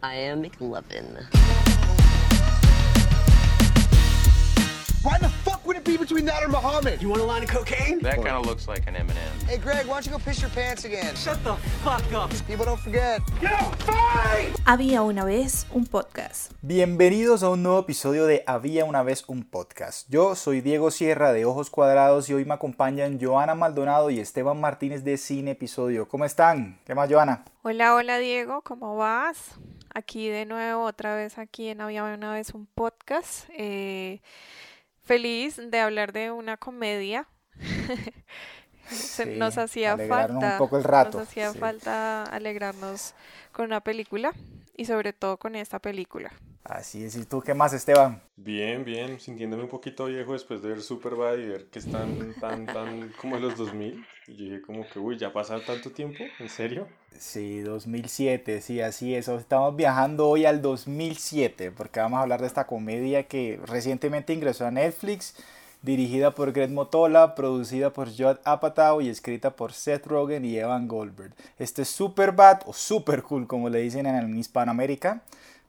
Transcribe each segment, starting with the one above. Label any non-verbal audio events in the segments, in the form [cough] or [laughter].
I am McLovin. Why the fuck would it be between that or Muhammad? You want a line of cocaine? That kind of looks like an M&M. Hey, Greg, why don't you go piss your pants again? Shut the fuck up. People don't forget. Había una vez un podcast. Bienvenidos a un nuevo episodio de Había una vez un podcast. Yo soy Diego Sierra de Ojos Cuadrados y hoy me acompañan Joana Maldonado y Esteban Martínez de Cine Episodio. ¿Cómo están? ¿Qué más, Joana? Hola, hola Diego, ¿cómo vas? Aquí de nuevo, otra vez aquí en Había una vez un podcast. Eh, feliz de hablar de una comedia. [laughs] Sí, nos hacía falta, un poco el rato, nos hacía sí. falta alegrarnos con una película y sobre todo con esta película. Así es. ¿Y tú qué más, Esteban? Bien, bien, sintiéndome un poquito viejo después de ver Superbad y ver que están tan, tan como en los 2000. Y yo dije como que, uy, ¿ya ha pasado tanto tiempo? ¿En serio? Sí, 2007, sí, así es. Estamos viajando hoy al 2007 porque vamos a hablar de esta comedia que recientemente ingresó a Netflix, dirigida por Greg Motola, producida por Judd Apatow y escrita por Seth Rogen y Evan Goldberg. Este es Superbad o Super Cool como le dicen en Hispanoamérica,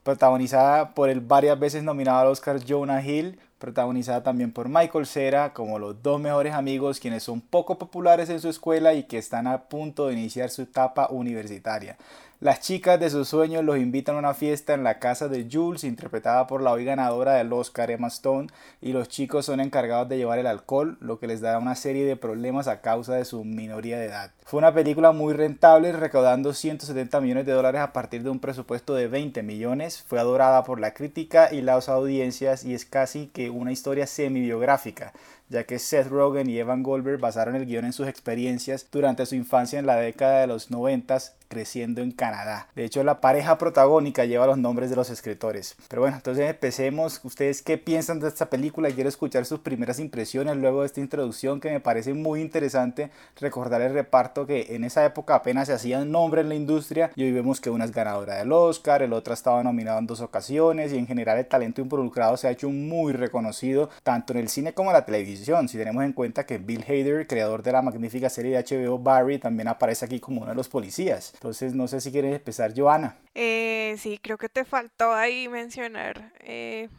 protagonizada por el varias veces nominado al Oscar Jonah Hill, protagonizada también por Michael Cera como los dos mejores amigos quienes son poco populares en su escuela y que están a punto de iniciar su etapa universitaria. Las chicas de sus sueños los invitan a una fiesta en la casa de Jules, interpretada por la hoy ganadora del Oscar Emma Stone, y los chicos son encargados de llevar el alcohol, lo que les dará una serie de problemas a causa de su minoría de edad. Fue una película muy rentable, recaudando 170 millones de dólares a partir de un presupuesto de 20 millones. Fue adorada por la crítica y las audiencias y es casi que una historia semi-biográfica ya que Seth Rogen y Evan Goldberg basaron el guion en sus experiencias durante su infancia en la década de los 90 creciendo en Canadá. De hecho, la pareja protagónica lleva los nombres de los escritores. Pero bueno, entonces empecemos. ¿Ustedes qué piensan de esta película? Quiero escuchar sus primeras impresiones luego de esta introducción que me parece muy interesante recordar el reparto que en esa época apenas se hacían nombre en la industria y hoy vemos que una es ganadora del Oscar, el otro ha estado nominado en dos ocasiones y en general el talento involucrado se ha hecho muy reconocido tanto en el cine como en la televisión. Si tenemos en cuenta que Bill Hader, creador de la magnífica serie de HBO Barry, también aparece aquí como uno de los policías. Entonces no sé si quieres empezar, Joana. Eh, sí, creo que te faltó ahí mencionar eh,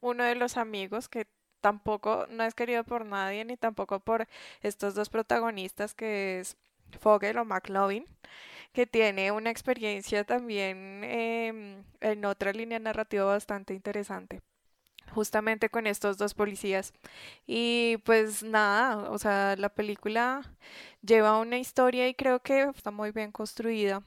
uno de los amigos que tampoco no es querido por nadie ni tampoco por estos dos protagonistas que es Fogel o McLovin que tiene una experiencia también em, en otra línea narrativa bastante interesante justamente con estos dos policías y pues nada, o sea, la película lleva una historia y creo que está muy bien construida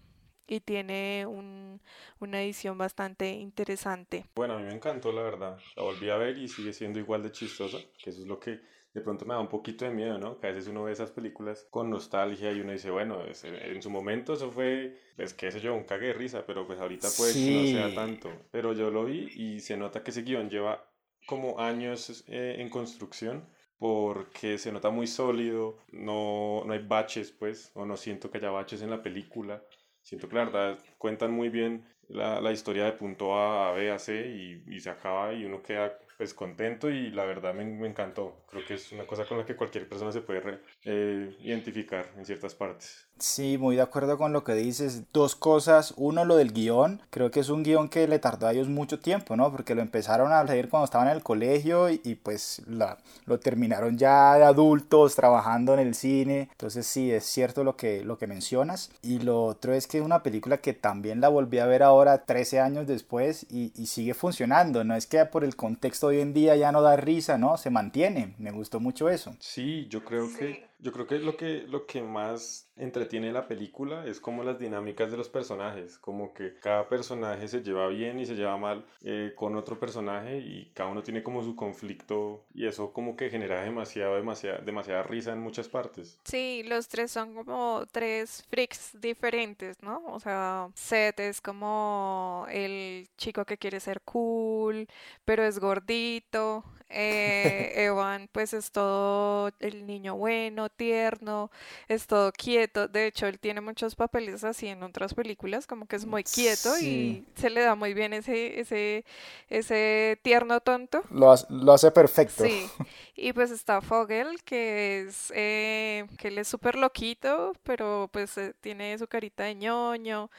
y tiene un- una edición bastante interesante. Bueno, a mí me encantó, la verdad. La volví a ver y sigue siendo igual de chistosa, que eso es lo que de pronto me da un poquito de miedo, ¿no? Que a veces uno ve esas películas con nostalgia y uno dice, bueno, ese- en su momento eso fue, pues qué sé yo, un cague de risa, pero pues ahorita puede que no Sí. sea tanto. Pero yo lo vi y se nota que ese guion lleva como años eh, en construcción porque se nota muy sólido, no, no hay baches, pues, o no siento que haya baches en la película. Siento que la verdad cuentan muy bien la, la historia de punto A a B a C y, y se acaba y uno queda pues contento y la verdad me, me encantó. Creo que es una cosa con la que cualquier persona se puede re- eh, identificar en ciertas partes. Sí, muy de acuerdo con lo que dices. Dos cosas. Uno, lo del guion. Creo que es un guion que le tardó a ellos mucho tiempo, ¿no? Porque lo empezaron a leer cuando estaban en el colegio y, y, pues la, lo terminaron ya de adultos trabajando en el cine. Entonces sí, es cierto lo que, lo que mencionas. Y lo otro es que es una película que también la volví a ver ahora 13 años después y, y sigue funcionando. No es que por el contexto de hoy en día ya no da risa, ¿no? Se mantiene. Me gustó mucho eso. Sí, yo creo que yo creo que lo que lo que más entretiene la película es como las dinámicas de los personajes, como que cada personaje se lleva bien y se lleva mal eh, con otro personaje y cada uno tiene como su conflicto y eso como que genera demasiado, demasiada, demasiada risa en muchas partes. Sí, los tres son como tres freaks diferentes, ¿no? O sea, Seth es como el chico que quiere ser cool, pero es gordito. Eh, [laughs] Evan, pues es todo el niño bueno, tierno, es todo quieto. Quieto. De hecho, él tiene muchos papeles así en otras películas, como que es muy quieto y se le da muy bien ese, ese, ese tierno tonto. Lo, hace- lo hace perfecto. Sí. [laughs] Y pues está Fogel, que es eh, que él es súper loquito, pero pues eh, tiene su carita de ñoño.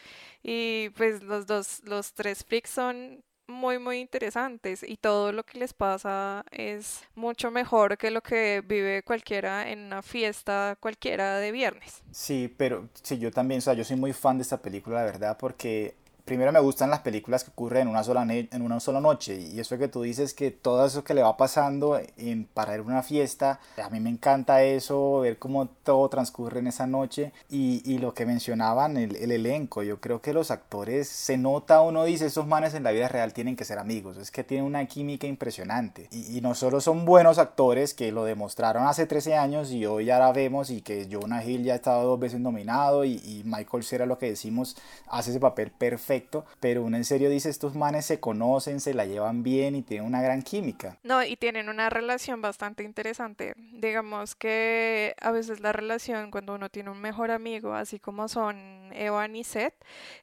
Y pues los dos, los tres freaks son muy, muy interesantes. Y todo lo que les pasa es mucho mejor que lo que vive cualquiera en una fiesta cualquiera de viernes. Sí, pero sí, yo también, o sea, yo soy muy fan de esta película, la verdad, porque primero me gustan las películas que ocurren en una sola, en una sola noche. Y eso que tú dices que todo eso que le va pasando en, para ir a una fiesta, a mí me encanta eso, ver cómo todo transcurre en esa noche. Y, y lo que mencionaban, el, el elenco, yo creo que los actores, se nota, uno dice, esos manes en la vida real tienen que ser amigos. Es que tienen una química impresionante. Y, y no solo son buenos actores, que lo demostraron hace 13 años y hoy ya la vemos, y que Jonah Hill ya ha estado dos veces nominado, y, y Michael Cera, lo que decimos, hace ese papel perfecto. Pero uno en serio dice, estos manes se conocen, se la llevan bien y tienen una gran química. No, y tienen una relación bastante interesante. Digamos que a veces la relación cuando uno tiene un mejor amigo, así como son Evan y Seth,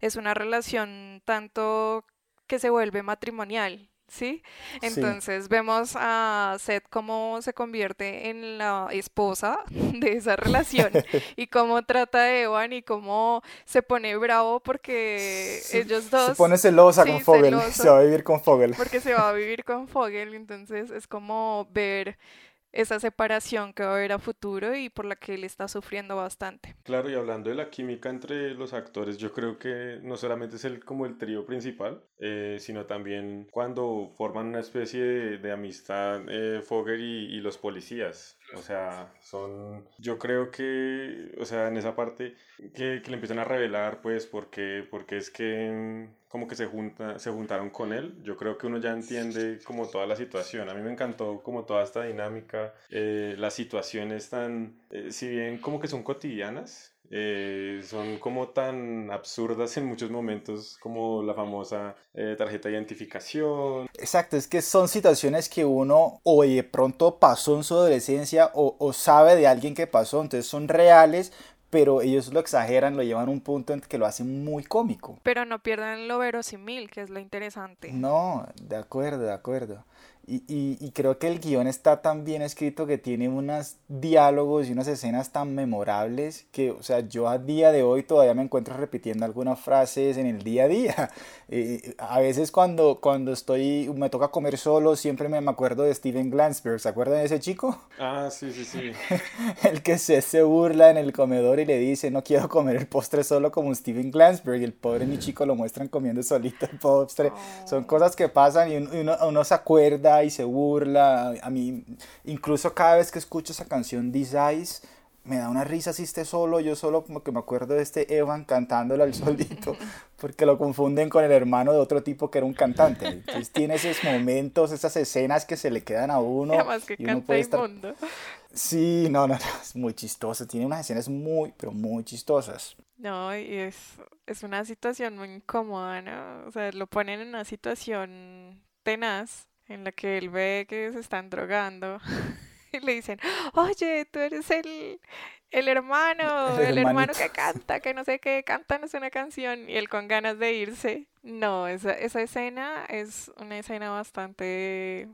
es una relación tanto que se vuelve matrimonial. ¿Sí? Entonces vemos a Seth cómo se convierte en la esposa [laughs] de esa relación [laughs] y cómo trata a Evan y cómo se pone bravo porque ellos dos Se pone celosa sí, con Fogel, [laughs] celoso. se va a vivir con Fogel. porque se va a vivir con Fogel, entonces es como ver esa separación que va a haber a futuro y por la que él está sufriendo bastante. Claro, y hablando de la química entre los actores, yo creo que no solamente es el, como el trío principal, eh, sino también cuando forman una especie de, de amistad eh, Fogel y, y los policías. O sea, son, yo creo que, o sea, en esa parte que, que le empiezan a revelar, pues, porque, porque es que mm, como que se, junta, se juntaron con él, yo creo que uno ya entiende como toda la situación. A mí me encantó como toda esta dinámica, eh, las situaciones tan, eh, si bien como que son cotidianas, eh, son como tan absurdas en muchos momentos como la famosa eh, tarjeta de identificación. Exacto, es que son situaciones que uno o de pronto pasó en su adolescencia o, o sabe de alguien que pasó, entonces son reales, pero ellos lo exageran, lo llevan a un punto en que lo hacen muy cómico. Pero no pierdan lo verosímil, que es lo interesante. No, de acuerdo, de acuerdo. Y, y, y creo que el guion está tan bien escrito que tiene unos diálogos y unas escenas tan memorables que, o sea, yo a día de hoy todavía me encuentro repitiendo algunas frases en el día a día. [laughs] Eh, a veces cuando, cuando estoy, me toca comer solo, siempre me, me acuerdo de Steven Glansberg. ¿Se acuerdan de ese chico? [laughs] Ah, sí, sí, sí. el que se, se burla en el comedor y le dice, no quiero comer el postre solo como Steven Glansberg. Y el pobre mi chico lo muestran comiendo solito el postre. Son cosas que pasan y uno- uno se acuerda y se burla. A mí, incluso cada vez que escucho esa canción Eyes, me da una risa si esté solo. Yo solo como que me acuerdo de este Evan cantándola al solito, [laughs] porque lo confunden con el hermano de otro tipo que era un cantante. Entonces tiene esos momentos, esas escenas que se le quedan a uno. Además que y uno canta puede estar inmundo. Sí, no, no, no, es muy chistoso. Tiene unas escenas muy, pero muy chistosas. No, y es, es una situación muy incómoda, ¿no? O sea, lo ponen en una situación tenaz en la que él ve que se están drogando [laughs] y le dicen, oye, tú eres el, el hermano, [laughs] El el, hermano que canta, que no sé qué, cántanos una canción y él con ganas de irse. No, esa, esa escena es una escena bastante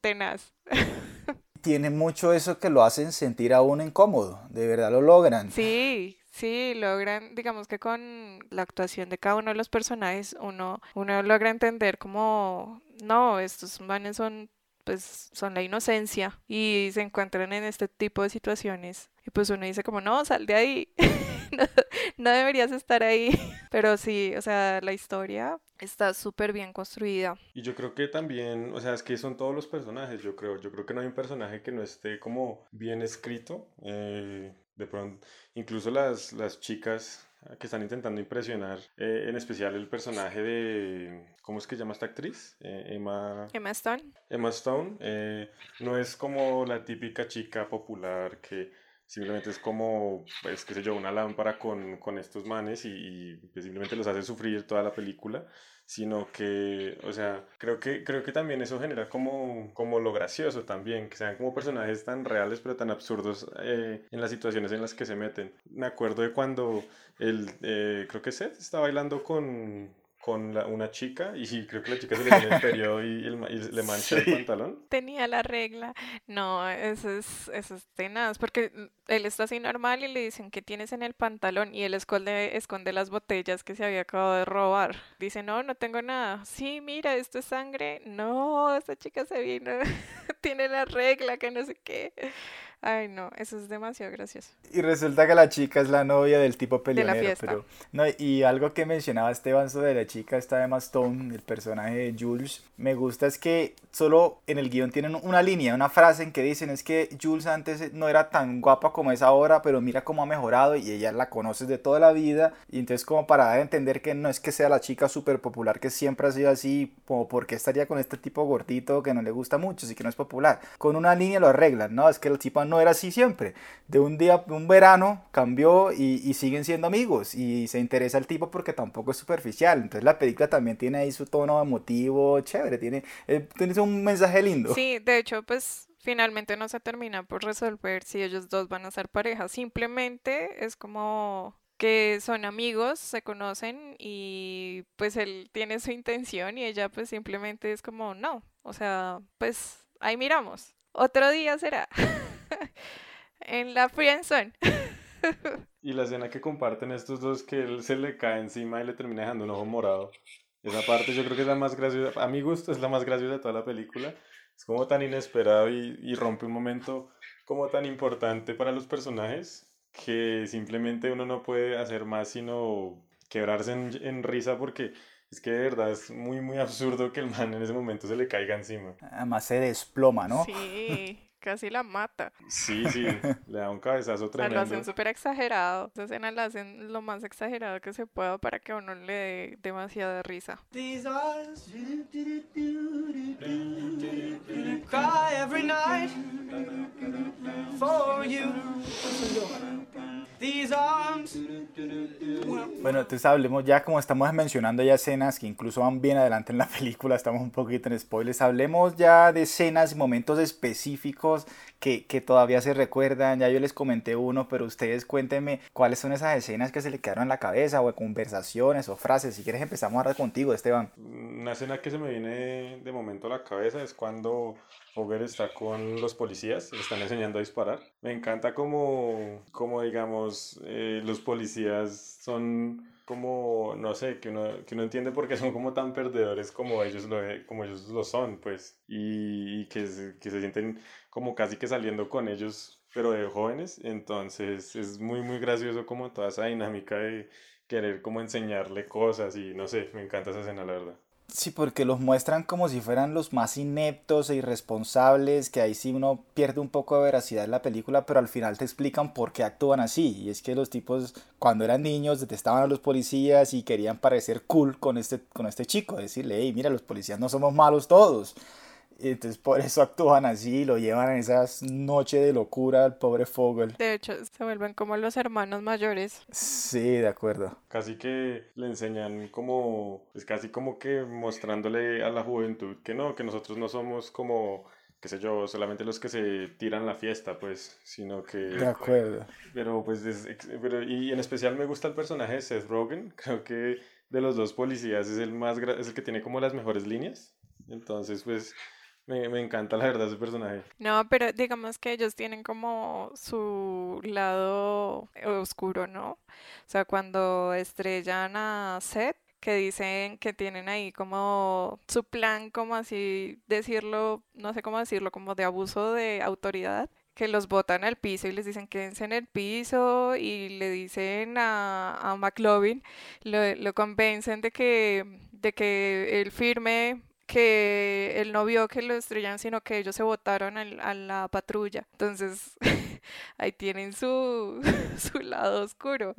tenaz. [laughs] Tiene mucho eso que lo hacen sentir a uno incómodo. De verdad lo logran. Sí, sí, logran, digamos que con la actuación de cada uno de los personajes, uno, uno logra entender como, no, estos manes son, pues, son la inocencia y se encuentran en este tipo de situaciones. Y pues uno dice como, no, sal de ahí, [laughs] no, no deberías estar ahí. [laughs] Pero sí, o sea, la historia está súper bien construida. Y yo creo que también, o sea, es que son todos los personajes, yo creo. Yo creo que no hay un personaje que no esté como bien escrito. eh, de pronto, incluso las, las chicas que están intentando impresionar, eh, en especial el personaje de, ¿cómo es que llama esta actriz? Eh, Emma, Emma Stone. Emma Stone, eh, no es como la típica chica popular que simplemente es como, pues, qué sé yo, una lámpara con, con estos manes y, y, pues, simplemente los hace sufrir toda la película, sino que, o sea, creo que, creo que también eso genera como, como lo gracioso también, que sean como personajes tan reales pero tan absurdos eh, en las situaciones en las que se meten. Me acuerdo de cuando el, eh, creo que Seth está bailando con, con una chica y creo que la chica se le viene el [laughs] periodo y, le mancha el pantalón. Tenía la regla. No, eso es, eso es tenaz, porque él está así normal y le dicen que tienes en el pantalón y él esconde, esconde las botellas que se había acabado de robar. Dice, no, no tengo nada. Sí, mira, esto es sangre. No, esta chica se vino, [laughs] tiene la regla, que no sé qué. Ay, no, eso es demasiado gracioso. Y resulta que la chica es la novia del tipo peleonero. Pero, no, y algo que mencionaba Esteban sobre la chica, esta de Stone, el personaje de Jules, me gusta es que solo en el guion tienen una línea, una frase en que dicen es que Jules antes no era tan guapa como es ahora, pero mira cómo ha mejorado y ella la conoces de toda la vida. Y entonces como para dar a entender que no es que sea la chica súper popular que siempre ha sido así, como porque estaría con este tipo gordito que no le gusta mucho, así que no es popular. Con una línea lo arreglan, ¿no? Es que el tipo no era así siempre. De un día, un verano, cambió y, siguen siendo amigos. Y se interesa el tipo porque tampoco es superficial. Entonces la película también tiene ahí su tono emotivo, chévere. Tiene, eh, tiene un mensaje lindo. Sí, de hecho, pues finalmente no se termina por resolver si ellos dos van a ser pareja. Simplemente es como que son amigos, se conocen y pues él tiene su intención y ella pues simplemente es como no, o sea, pues ahí miramos. Otro día será. [laughs] en la friendzone. [laughs] y la escena que comparten estos dos que él se le cae encima y le termina dejando un ojo morado. Esa parte yo creo que es la más graciosa, a mi gusto es la más graciosa de toda la película. Es como tan inesperado y, y rompe un momento como tan importante para los personajes que simplemente uno no puede hacer más sino quebrarse en, en risa porque es que de verdad es muy, muy absurdo que el man en ese momento se le caiga encima. Además se desploma, ¿no? Sí casi la mata. Sí, sí, [laughs] le da un cabezazo tremendo. Lo hacen súper exagerado. Esa escena la hacen lo más exagerado que se pueda para que uno le dé demasiada risa. Bueno, entonces hablemos ya como estamos mencionando ya escenas que incluso van bien adelante en la [laughs] película, estamos un poquito en spoilers, hablemos ya de escenas y momentos específicos que, que, todavía se recuerdan, ya yo les comenté uno, pero ustedes cuéntenme cuáles son esas escenas que se le quedaron en la cabeza o conversaciones o frases, si quieres empezamos a hablar contigo Esteban. Una escena que se me viene de momento a la cabeza es cuando Fogger está con los policías, le están enseñando a disparar. Me encanta como, como digamos, eh, los policías son como, no sé, que uno, que uno entiende por qué son como tan perdedores como ellos lo, como ellos lo son, pues, y, que, que se sienten como casi que saliendo con ellos, pero de jóvenes. Entonces es muy, muy gracioso como toda esa dinámica de querer como enseñarle cosas y no sé, me encanta esa escena, la verdad. Sí, porque los muestran como si fueran los más ineptos e irresponsables, que ahí sí uno pierde un poco de veracidad en la película, pero al final te explican por qué actúan así. Y es que los tipos, cuando eran niños, detestaban a los policías y querían parecer cool con este, con este chico, decirle, hey, mira, los policías no somos malos todos. Entonces por eso actúan así, lo llevan en esas noches de locura al pobre Fogel. De hecho, se vuelven como los hermanos mayores. Sí, de acuerdo. Casi que le enseñan como, es casi como que mostrándole a la juventud que no, que nosotros no somos como qué sé yo, solamente los que se tiran la fiesta, pues, sino que... De acuerdo. Pero pues, pero, y en especial me gusta el personaje de Seth Rogen, [laughs] creo que de los dos policías es el más, es el que tiene como las mejores líneas, entonces pues me, encanta la verdad ese personaje. No, pero digamos que ellos tienen como su lado oscuro, ¿no? O sea, cuando estrellan a Seth, que dicen que tienen ahí como su plan, como así decirlo, no sé cómo decirlo, como de abuso de autoridad que los botan al piso y les dicen quédense en el piso y le dicen a, a McLovin, lo, lo convencen de que, de que él firme que él no vio que lo estrellan, sino que ellos se botaron a la patrulla. Entonces, [laughs] ahí tienen su, [laughs] su lado oscuro.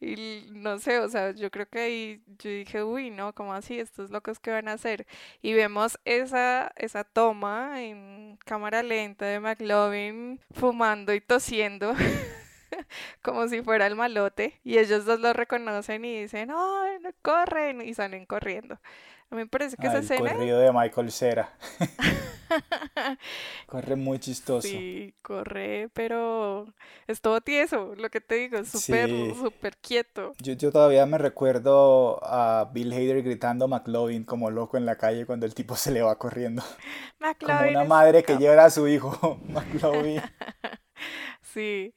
Y no sé, o sea, yo creo que ahí yo dije, uy, no, ¿cómo así? Estos locos que van a hacer. Y vemos esa, esa toma en cámara lenta de McLovin fumando y tosiendo. [laughs] como si fuera el malote y ellos dos lo reconocen y dicen, ¡ay, no corren! y salen corriendo. A mí me parece que Ah, esa el escena... corrido de Michael Cera. [laughs] Corre muy chistoso. Sí, corre, pero es todo tieso, lo que te digo, es súper, Sí. súper quieto. Yo, yo todavía me recuerdo a Bill Hader gritando McLovin como loco en la calle cuando el tipo se le va corriendo. [laughs] Como McLovin una madre que lleva a su hijo, [laughs] McLovin. Sí,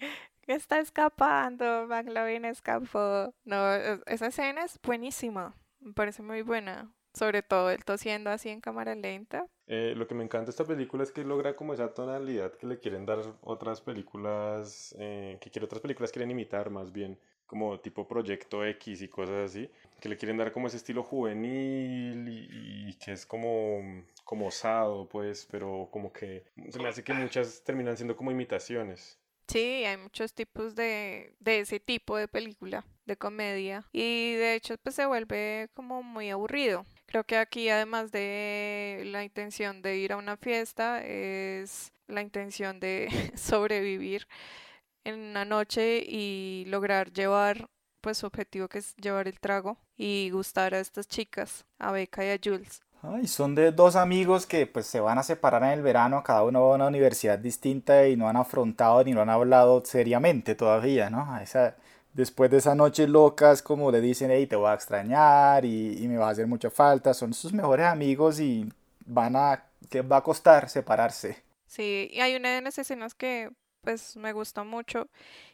está escapando, McLovin escapó. No, e- esa escena es buenísima, me parece muy buena. Sobre todo él tosiendo así en cámara lenta. Eh, lo que me encanta de esta película es que logra como esa tonalidad que le quieren dar otras películas, eh, que quiere otras películas quieren imitar más bien, como tipo Proyecto X y cosas así, que le quieren dar como ese estilo juvenil y, y que es como, como osado, pues, pero como que se me hace que muchas terminan siendo como imitaciones. Sí, hay muchos tipos de, de ese tipo de película, de comedia. Y de hecho, pues se vuelve como muy aburrido. Creo que aquí, además de la intención de ir a una fiesta, es la intención de [laughs] sobrevivir en una noche y lograr llevar, pues su objetivo que es llevar el trago y gustar a estas chicas, a Becca y a Jules. Ay, son de dos amigos que pues se van a separar en el verano, cada uno va a una universidad distinta y no han afrontado ni lo han hablado seriamente todavía, ¿no? Esa, después de esa noche locas, como le dicen, hey, te voy a extrañar y, y me va a hacer mucha falta, son sus mejores amigos y van a, que va a costar separarse. Sí, y hay una de las escenas que pues me gusta mucho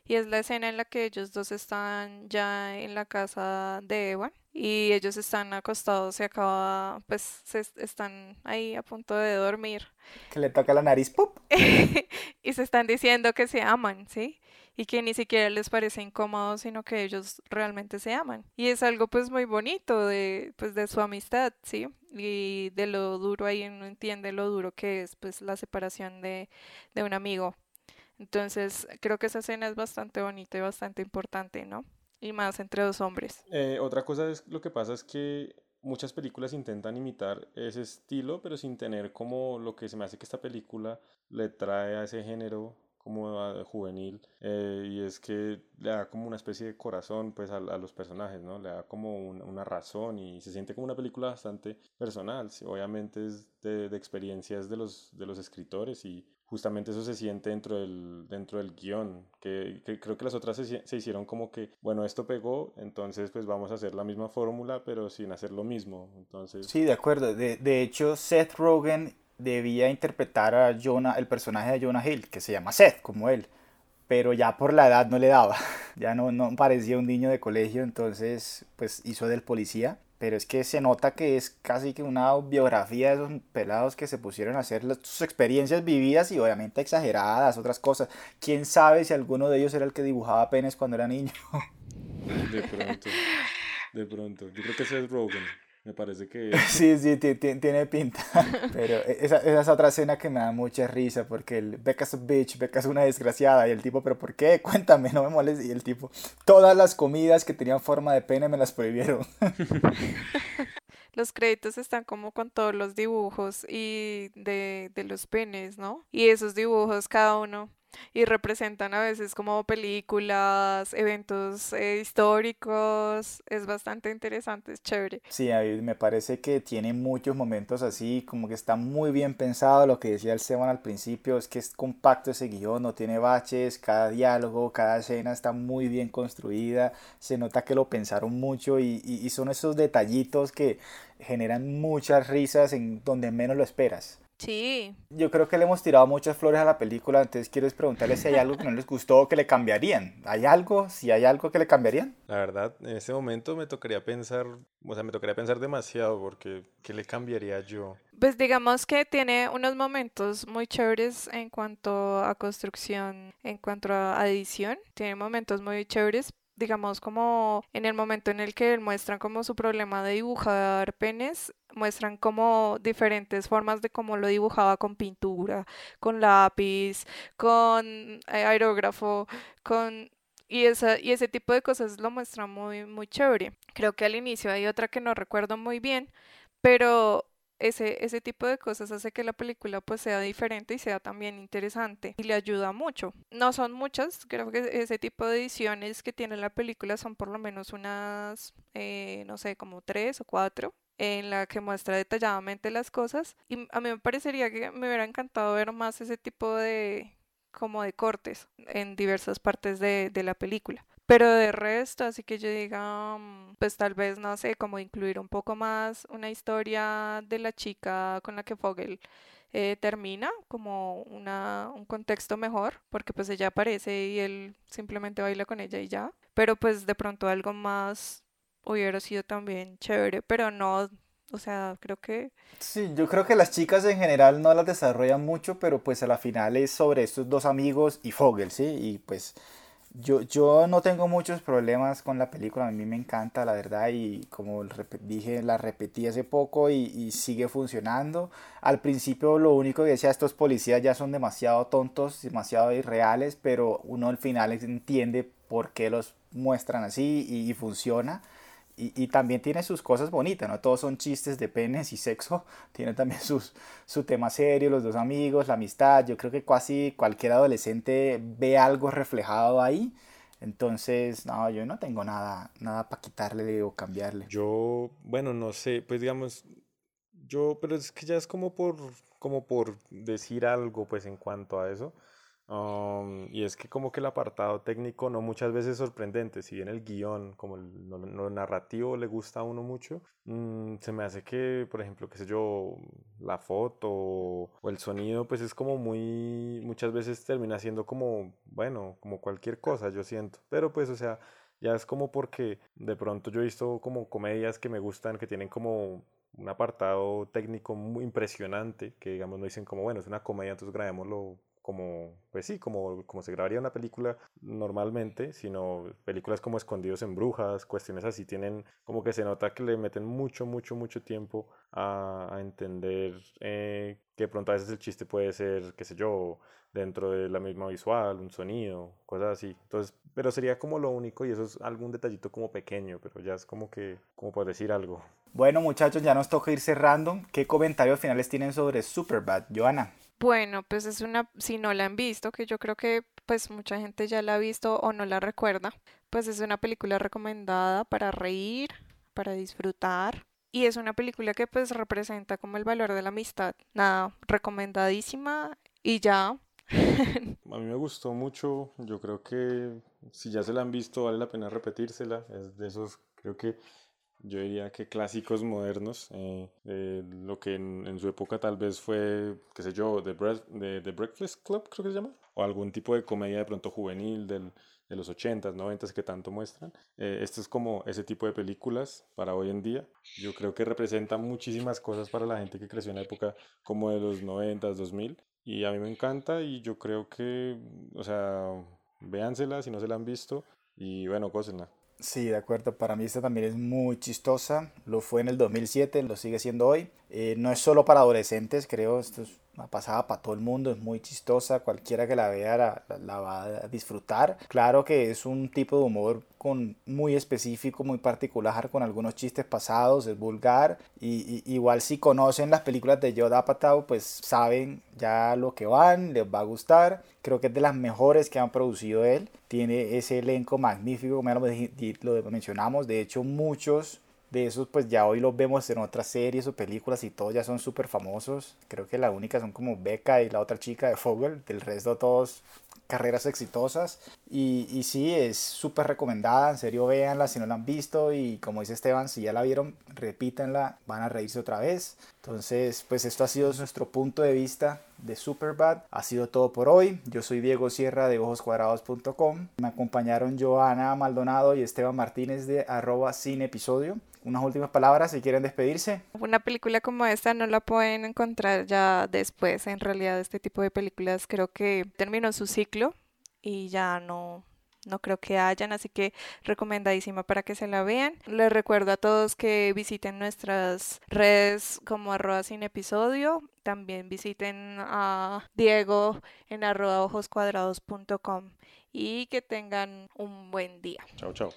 y es la escena en la que ellos dos están ya en la casa de Evan y ellos están acostados, se acaba, pues se est- están ahí a punto de dormir Que le toca la nariz, ¡pup! [laughs] y se están diciendo que se aman, ¿sí? Y que ni siquiera les parece incómodo, sino que ellos realmente se aman. Y es algo pues muy bonito de pues de su amistad, ¿sí? Y de lo duro ahí uno entiende lo duro que es pues la separación de, de un amigo. Entonces, creo que esa escena es bastante bonita y bastante importante, ¿no? Y más entre dos hombres. Eh, otra cosa es lo que pasa es que muchas películas intentan imitar ese estilo, pero sin tener como lo que se me hace que esta película le trae a ese género como a- juvenil eh, y es que le da como una especie de corazón pues a, a los personajes, ¿no? Le da como un- una razón y se siente como una película bastante personal, sí, obviamente es de, de experiencias de los, de los escritores y justamente eso se siente dentro del, dentro del guion, que, que creo que las otras se, se hicieron como que, bueno, esto pegó, entonces pues vamos a hacer la misma fórmula, pero sin hacer lo mismo, entonces... Sí, de acuerdo. De, de hecho, Seth Rogen debía interpretar a Jonah, el personaje de Jonah Hill, que se llama Seth, como él. Pero ya por la edad no le daba. [laughs] Ya no, no parecía un niño de colegio, entonces pues hizo del policía. Pero es que se nota que es casi que una biografía de esos pelados que se pusieron a hacer sus experiencias vividas y obviamente exageradas, otras cosas. ¿Quién sabe si alguno de ellos era el que dibujaba penes cuando era niño? [laughs] De pronto, de pronto. Yo creo que ese es. Me parece que [laughs] Sí, sí, ti- ti- tiene pinta. [laughs] Pero e- esa, esa es otra escena que me da mucha risa porque el Becca es a bitch, Becca es una desgraciada y el tipo, pero ¿por qué? Cuéntame, no me molestes. Y el tipo, todas las comidas que tenían forma de pene me las prohibieron. [laughs] Los créditos están como con todos los dibujos y de, de los penes, ¿no? Y esos dibujos cada uno y representan a veces como películas, eventos eh, históricos. Es bastante interesante, es chévere. Sí, a mí me parece que tiene muchos momentos así, como que está muy bien pensado. Lo que decía el Esteban al principio es que es compacto ese guion, no tiene baches, cada diálogo, cada escena está muy bien construida. Se nota que lo pensaron mucho y, y- y son esos detallitos que generan muchas risas en donde menos lo esperas. Sí, Yo creo que le hemos tirado muchas flores a la película, entonces quiero es preguntarles si hay algo que no les gustó o que le cambiarían. ¿Hay algo? Si hay algo que le cambiarían. La verdad, en este momento me tocaría pensar, o sea, me tocaría pensar demasiado porque ¿qué le cambiaría yo? pues digamos que tiene unos momentos muy chéveres en cuanto a construcción, en cuanto a edición. Tiene momentos muy chéveres, digamos como en el momento en el que muestran como su problema de dibujar penes, muestran como diferentes formas de cómo lo dibujaba con pintura, con lápiz, con eh, aerógrafo, con... Y, esa, y ese tipo de cosas lo muestra muy, muy chévere. Creo que al inicio hay otra que no recuerdo muy bien, pero ese, ese tipo de cosas hace que la película pues sea diferente y sea también interesante y le ayuda mucho. No son muchas, creo que ese tipo de ediciones que tiene la película son por lo menos unas, eh, no sé, como tres o cuatro en la que muestra detalladamente las cosas y a mí me parecería que me hubiera encantado ver más ese tipo de como de cortes en diversas partes de, de la película. Pero de resto, así que yo diga, mm, pues tal vez, no sé, como incluir un poco más una historia de la chica con la que Fogel eh, termina, como una, un contexto mejor, porque pues ella aparece y él simplemente baila con ella y ya. Pero pues de pronto algo más hubiera sido también chévere, pero no, o sea, creo que... Sí, yo creo que las chicas en general no las desarrollan mucho, pero pues a la final es sobre estos dos amigos y Fogel, ¿sí? Y pues yo, yo no tengo muchos problemas con la película, a mí me encanta la verdad y como dije la repetí hace poco y, y, sigue funcionando. Al principio lo único que decía estos policías ya son demasiado tontos, demasiado irreales, pero uno al final entiende por qué los muestran así y, y funciona. Y, y, también tiene sus cosas bonitas, no todos son chistes de penes y sexo, [laughs] tiene también sus, su tema serio, los dos amigos, la amistad, yo creo que casi cualquier adolescente ve algo reflejado ahí, entonces, no, yo no tengo nada, nada para quitarle o cambiarle. Yo, bueno, no sé, pues digamos, yo, pero es que ya es como por, como por decir algo, pues en cuanto a eso. Um, y es que como que el apartado técnico no muchas veces es sorprendente, si bien el guion, como el, lo, narrativo le gusta a uno mucho, mmm, se me hace que, por ejemplo, qué sé yo, la foto o el sonido, pues es como muy, muchas veces termina siendo como, bueno, como cualquier cosa, yo siento, pero pues, o sea, ya es como porque de pronto yo he visto como comedias que me gustan, que tienen como un apartado técnico muy impresionante, que digamos no dicen como, bueno, es una comedia, entonces grabémoslo como, pues sí, como, como se grabaría una película normalmente, sino películas como Escondidos en Brujas, cuestiones así, tienen como que se nota que le meten mucho, mucho, mucho tiempo a, a entender eh, que pronto a veces el chiste puede ser, qué sé yo, dentro de la misma visual, un sonido, cosas así. Entonces, pero sería como lo único y eso es algún detallito como pequeño, pero ya es como que, como por decir algo. Bueno muchachos, ya nos toca ir cerrando. ¿Qué comentarios finales tienen sobre Superbad, Joana? Bueno, pues es una, si no la han visto, que yo creo que pues mucha gente ya la ha visto o no la recuerda, pues es una película recomendada para reír, para disfrutar y es una película que pues representa como el valor de la amistad. Nada, recomendadísima y ya. [laughs] A mí me gustó mucho, yo creo que si ya se la han visto vale la pena repetírsela, es de esos, creo que yo diría que clásicos modernos, eh, eh, lo que en, en, su época tal vez fue, qué sé yo, The, Bre The, The, Breakfast Club, creo que se llama, o algún tipo de comedia de pronto juvenil del, de los 80s, 90s que tanto muestran. Eh, esto es como ese tipo de películas para hoy en día. Yo creo que representa muchísimas cosas para la gente que creció en la época como de los 90s, 2000. Y a mí me encanta y yo creo que, o sea, véansela si no se la han visto y bueno, cósenla. Sí, de acuerdo. Para mí esta también es muy chistosa. Lo fue en el 2007, lo sigue siendo hoy. Eh, no es solo para adolescentes, creo. Esto es pasada para todo el mundo. Es muy chistosa. Cualquiera que la vea la, la, va a disfrutar. Claro que es un tipo de humor con, muy específico, muy particular, con algunos chistes pasados. Es vulgar. Y, igual si conocen las películas de Yoda Apatow, pues saben ya lo que van. Les va a gustar. Creo que es de las mejores que han producido él. Tiene ese elenco magnífico, como ya lo mencionamos. De hecho, muchos de esos pues ya hoy los vemos en otras series o películas y todos ya son súper famosos. Creo que la única son como Becca y la otra chica de Fogel, del resto todos carreras exitosas. Y, y sí, es súper recomendada, en serio véanla si no la han visto y como dice Esteban, si ya la vieron, repítanla, van a reírse otra vez. Entonces, pues esto ha sido nuestro punto de vista de Superbad. Ha sido todo por hoy. Yo soy Diego Sierra de ojoscuadrados.com. Me acompañaron Joana Maldonado y Esteban Martínez de arroba sin episodio. Unas últimas palabras si quieren despedirse. Una película como esta no la pueden encontrar ya después. En realidad este tipo de películas creo que terminó su ciclo y ya no, no creo que hayan, así que recomendadísima para que se la vean. Les recuerdo a todos que visiten nuestras redes como arroba sin episodio. También visiten a Diego en arroba ojoscuadrados.com y que tengan un buen día. Chao, chao.